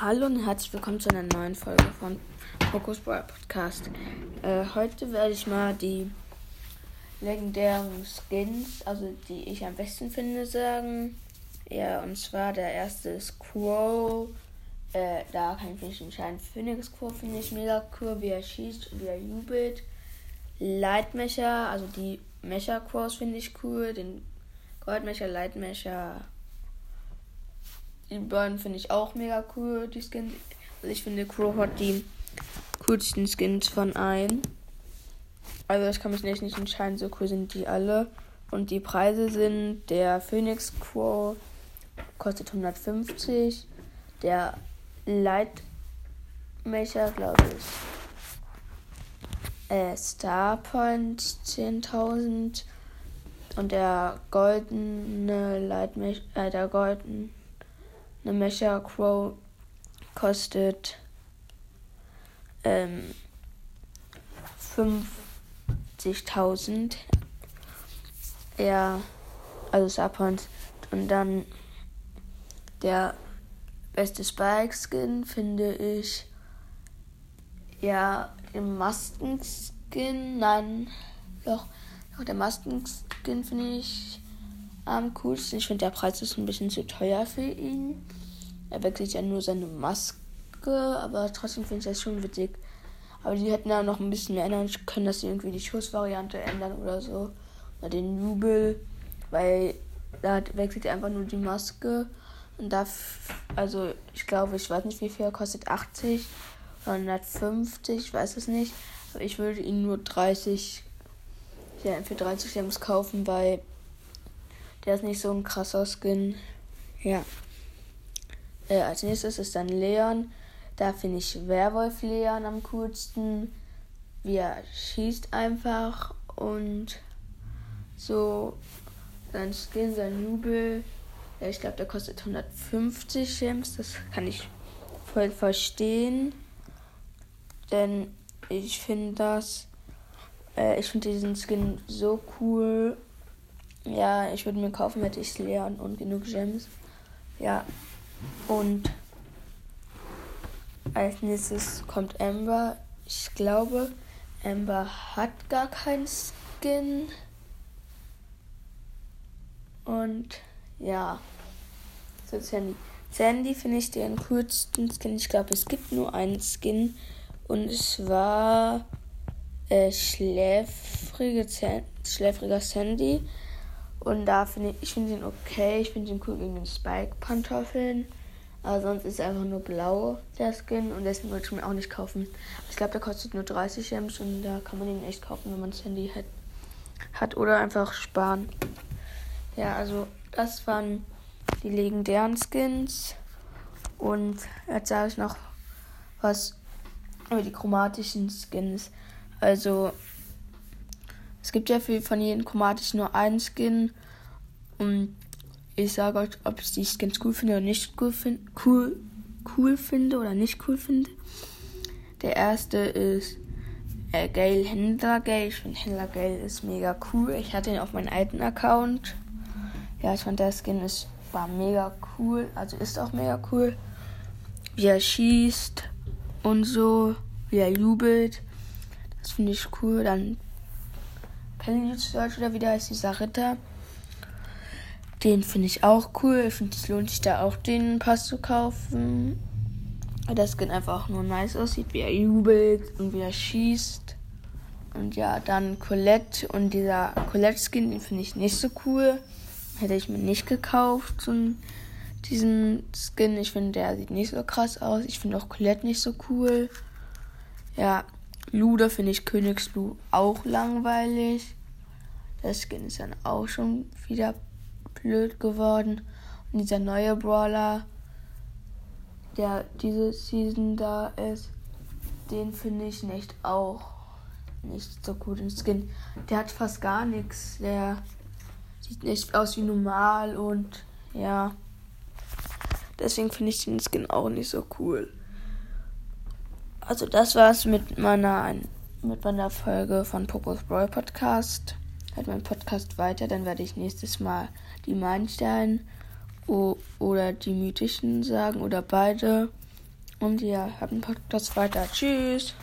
Hallo und herzlich willkommen zu einer neuen Folge von Focus Boy Podcast. Äh, heute werde ich mal die legendären Skins, also die ich am besten finde, sagen. Ja, und zwar der erste ist Crow. Äh, da kann ich mich entscheiden. Phoenix Crow finde ich mega cool, wie er schießt wie er jubelt. Lightmecher, also die Mecha Crows finde ich cool. Den Goldmecher, Lightmecher, die beiden finde ich auch mega cool, die Skins. Also ich finde Crow hat die coolsten Skins von allen. Also ich kann mich nicht, nicht entscheiden, so cool sind die alle. Und die Preise sind, der Phoenix Crow kostet 150, der Lightmecher, glaube ich, äh, Starpoint 10.000 und der goldene Lightmecher, äh, der goldene eine Mecha Crow kostet ähm, 50.000. Ja, also Starpoints. Und dann der beste Spike-Skin finde ich ja den Masken-Skin. Nein, doch, doch der Masken-Skin finde ich am coolsten. Ich finde, der Preis ist ein bisschen zu teuer für ihn. Er wechselt ja nur seine Maske, aber trotzdem finde ich das schon witzig. Aber die hätten da noch ein bisschen mehr ändern können, dass sie irgendwie die Schussvariante ändern oder so. Oder den Jubel, weil da wechselt er einfach nur die Maske. Und da, also ich glaube, ich weiß nicht wie viel er kostet, 80 oder 150, ich weiß es nicht. Aber ich würde ihn nur 30, ja, für 30 Gems kaufen, weil der ist nicht so ein krasser Skin. Ja. Äh, als nächstes ist dann Leon. Da finde ich Werwolf Leon am coolsten. Wie er schießt einfach und so. Sein Skin, sein Jubel. Ja, ich glaube, der kostet 150 Gems. Das kann ich voll verstehen. Denn ich finde das. Äh, ich finde diesen Skin so cool. Ja, ich würde mir kaufen, hätte ich Leon und genug Gems. Ja. Und als nächstes kommt Amber. Ich glaube, Amber hat gar keinen Skin. Und ja. So Sandy. Sandy finde ich den coolsten Skin. Ich glaube, es gibt nur einen Skin. Und es war äh, schläfrige, schläfriger Sandy. Und da finde ich, ich finde ihn okay. Ich finde ihn cool gegen den Spike-Pantoffeln. Aber sonst ist er einfach nur blau, der Skin. Und deswegen wollte ich mir auch nicht kaufen. Ich glaube, der kostet nur 30 Gems und da kann man ihn echt kaufen, wenn man das Handy hat. hat oder einfach sparen. Ja, also das waren die legendären Skins. Und jetzt sage ich noch was über die chromatischen Skins. Also es gibt ja für, von jedem chromatisch nur einen Skin. Und ich sage euch, ob ich die Skins cool finde oder nicht cool, find, cool, cool finde oder nicht cool finde. Der erste ist äh, Gale Händler Gale. Ich finde Händler Gale ist mega cool. Ich hatte ihn auf meinem alten Account. Ja, ich fand der Skin ist, war mega cool. Also ist auch mega cool. Wie er schießt und so. Wie er jubelt. Das finde ich cool. Dann Penny Search oder wie der heißt, dieser Ritter. Den finde ich auch cool. Ich finde, es lohnt sich da auch den Pass zu kaufen. Weil das Skin einfach nur nice aussieht, wie er jubelt und wie er schießt. Und ja, dann Colette und dieser Colette-Skin, den finde ich nicht so cool. Hätte ich mir nicht gekauft, so diesen Skin. Ich finde, der sieht nicht so krass aus. Ich finde auch Colette nicht so cool. Ja, Luda finde ich Königslu auch langweilig. Das Skin ist dann auch schon wieder blöd geworden. Und dieser neue Brawler, der diese Season da ist, den finde ich nicht auch nicht so gut im Skin. Der hat fast gar nichts. Der sieht nicht aus wie normal und ja. Deswegen finde ich den Skin auch nicht so cool. Also das war's mit meiner mit meiner Folge von Pokos Brawl Podcast. Halt mein Podcast weiter, dann werde ich nächstes Mal die Meilensteine oder die mythischen sagen oder beide. Und ja, habt einen Podcast weiter. Tschüss.